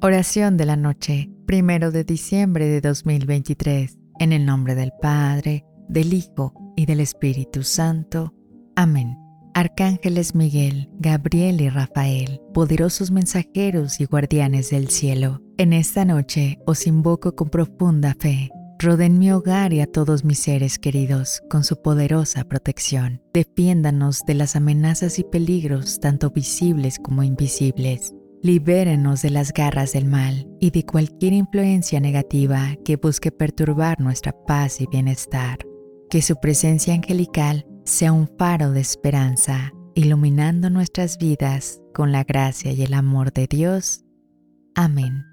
Oración de la noche, primero de diciembre de 2023, en el nombre del Padre, del Hijo y del Espíritu Santo. Amén. Arcángeles Miguel, Gabriel y Rafael, poderosos mensajeros y guardianes del cielo, en esta noche os invoco con profunda fe. Roden mi hogar y a todos mis seres queridos con su poderosa protección. Defiéndanos de las amenazas y peligros tanto visibles como invisibles. Libérenos de las garras del mal y de cualquier influencia negativa que busque perturbar nuestra paz y bienestar. Que su presencia angelical sea un faro de esperanza, iluminando nuestras vidas con la gracia y el amor de Dios. Amén.